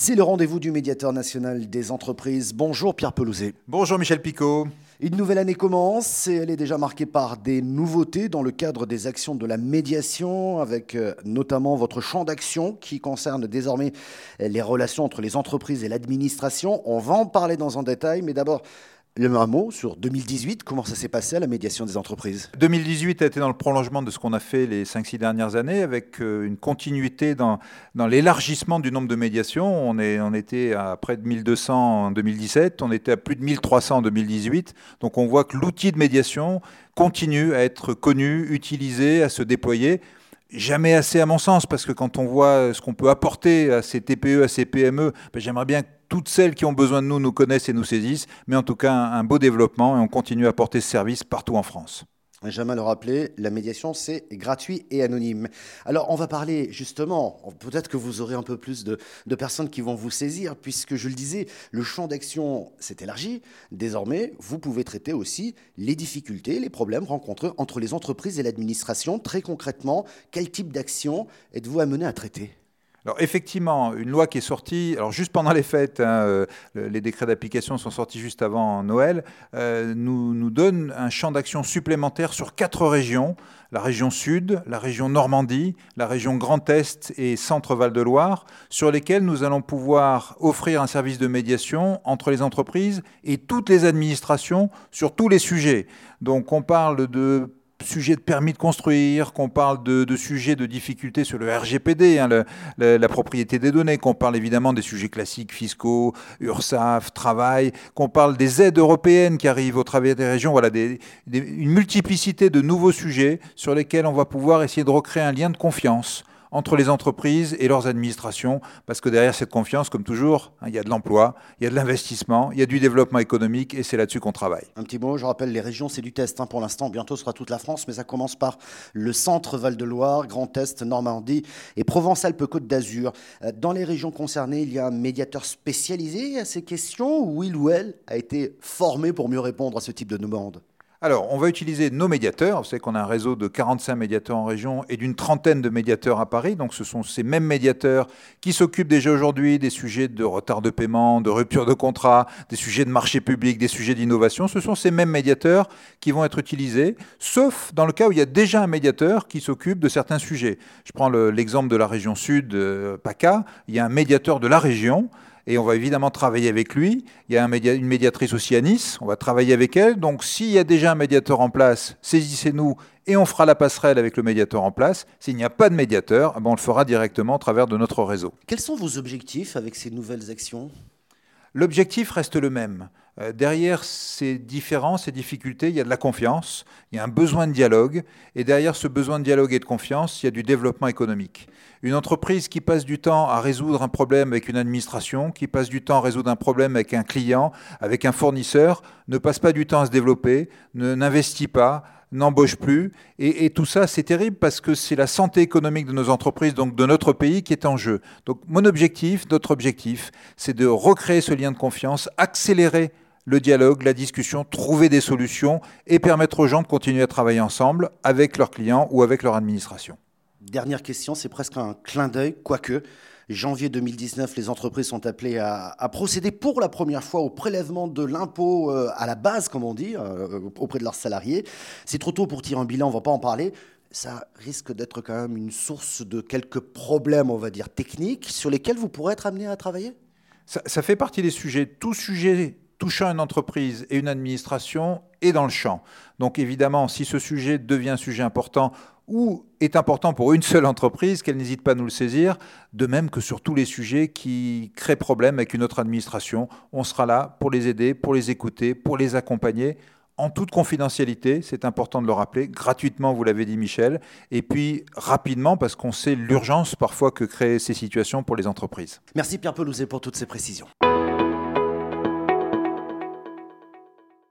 C'est le rendez-vous du médiateur national des entreprises. Bonjour Pierre Pelouzet. Bonjour Michel Picot. Une nouvelle année commence et elle est déjà marquée par des nouveautés dans le cadre des actions de la médiation, avec euh, notamment votre champ d'action qui concerne désormais les relations entre les entreprises et l'administration. On va en parler dans un détail, mais d'abord un mot sur 2018, comment ça s'est passé à la médiation des entreprises? 2018 a été dans le prolongement de ce qu'on a fait les 5-6 dernières années, avec euh, une continuité dans, l'élargissement du nombre de médiations. On, est, on était à près de 1200 en 2017, on était à plus de 1300 en 2018. Donc on voit que l'outil de médiation continue à être connu, utilisé, à se déployer. Jamais assez à mon sens, parce que quand on voit ce qu'on peut apporter à ces TPE, à ces PME, ben, j'aimerais bien toutes celles qui ont besoin de nous nous connaissent et nous saisissent, mais en tout cas un, beau développement et on continue à apporter ce service partout en France. Jamais le rappeler, la médiation, c'est gratuit et anonyme. Alors, on va parler justement, peut-être que vous aurez un peu plus de, personnes qui vont vous saisir, puisque je le disais, le champ d'action s'est élargi. Désormais, vous pouvez traiter aussi les difficultés, les problèmes rencontrés entre les entreprises et l'administration. Très concrètement, quel type d'action êtes-vous amené à traiter? Alors effectivement, une loi qui est sortie, alors juste pendant les fêtes, hein, euh, les décrets d'application sont sortis juste avant Noël, euh, nous, nous donne un champ d'action supplémentaire sur quatre régions, la région Sud, la région Normandie, la région Grand Est et Centre-Val de Loire, sur lesquelles nous allons pouvoir offrir un service de médiation entre les entreprises et toutes les administrations sur tous les sujets. Donc on parle de sujet de permis de construire, qu'on parle de, de, sujets de difficultés sur le RGPD, hein, la propriété des données, qu'on parle évidemment des sujets classiques fiscaux, URSAF, travail, qu'on parle des aides européennes qui arrivent au travers des régions, voilà, des, une multiplicité de nouveaux sujets sur lesquels on va pouvoir essayer de recréer un lien de confiance entre les entreprises et leurs administrations, parce que derrière cette confiance, comme toujours, hein, il y a de l'emploi, il y a de l'investissement, il y a du développement économique, et c'est là-dessus qu'on travaille. Un petit mot, je rappelle, les régions, c'est du test hein, pour l'instant, bientôt ce sera toute la France, mais ça commence par le centre Val-de-Loire, Grand Est, Normandie et Provence-Alpes-Côte d'Azur. Euh, dans les régions concernées, il y a un médiateur spécialisé à ces questions, ou il ou elle a été formé pour mieux répondre à ce type de demande? Alors, on va utiliser nos médiateurs. Vous savez qu'on a un réseau de 45 médiateurs en région et d'une trentaine de médiateurs à Paris. Donc, ce sont ces mêmes médiateurs qui s'occupent déjà aujourd'hui des sujets de retard de paiement, de rupture de contrat, des sujets de marché public, des sujets d'innovation. Ce sont ces mêmes médiateurs qui vont être utilisés, sauf dans le cas où il y a déjà un médiateur qui s'occupe de certains sujets. Je prends l'exemple de la région sud, euh, PACA. Il y a un médiateur de la région et on va évidemment travailler avec lui. Il y a une médiatrice aussi à Nice, on va travailler avec elle. Donc s'il y a déjà un médiateur en place, saisissez-nous et on fera la passerelle avec le médiateur en place. S'il n'y a pas de médiateur, eh ben, on le fera directement à travers de notre réseau. Quels sont vos objectifs avec ces nouvelles actions? L'objectif reste le même. Euh, derrière ces différences, ces difficultés, il y a de la confiance, il y a un besoin de dialogue, et derrière ce besoin de dialogue et de confiance, il y a du développement économique. Une entreprise qui passe du temps à résoudre un problème avec une administration, qui passe du temps à résoudre un problème avec un client, avec un fournisseur, ne passe pas du temps à se développer, ne n'investit pas, n'embauche plus. Et, tout ça, c'est terrible parce que c'est la santé économique de nos entreprises, donc de notre pays, qui est en jeu. Donc mon objectif, notre objectif, c'est de recréer ce lien de confiance, accélérer le dialogue, la discussion, trouver des solutions et permettre aux gens de continuer à travailler ensemble avec leurs clients ou avec leur administration. Dernière question, c'est presque un clin d'œil, quoique. Janvier 2019, les entreprises sont appelées à, procéder pour la première fois au prélèvement de l'impôt euh, à la base, comme on dit, euh, auprès de leurs salariés. C'est trop tôt pour tirer un bilan, on ne va pas en parler. Ça risque d'être quand même une source de quelques problèmes, on va dire, techniques, sur lesquels vous pourrez être amené à travailler? Ça, ça fait partie des sujets. Tout sujet touchant une entreprise et une administration est dans le champ. Donc évidemment, si ce sujet devient un sujet important ou est important pour une seule entreprise, qu'elle n'hésite pas à nous le saisir, de même que sur tous les sujets qui créent problème avec une autre administration, on sera là pour les aider, pour les écouter, pour les accompagner en toute confidentialité, c'est important de le rappeler, gratuitement, vous l'avez dit Michel, et puis rapidement parce qu'on sait l'urgence parfois que créent ces situations pour les entreprises. Merci Pierre Pelouzet pour toutes ces précisions.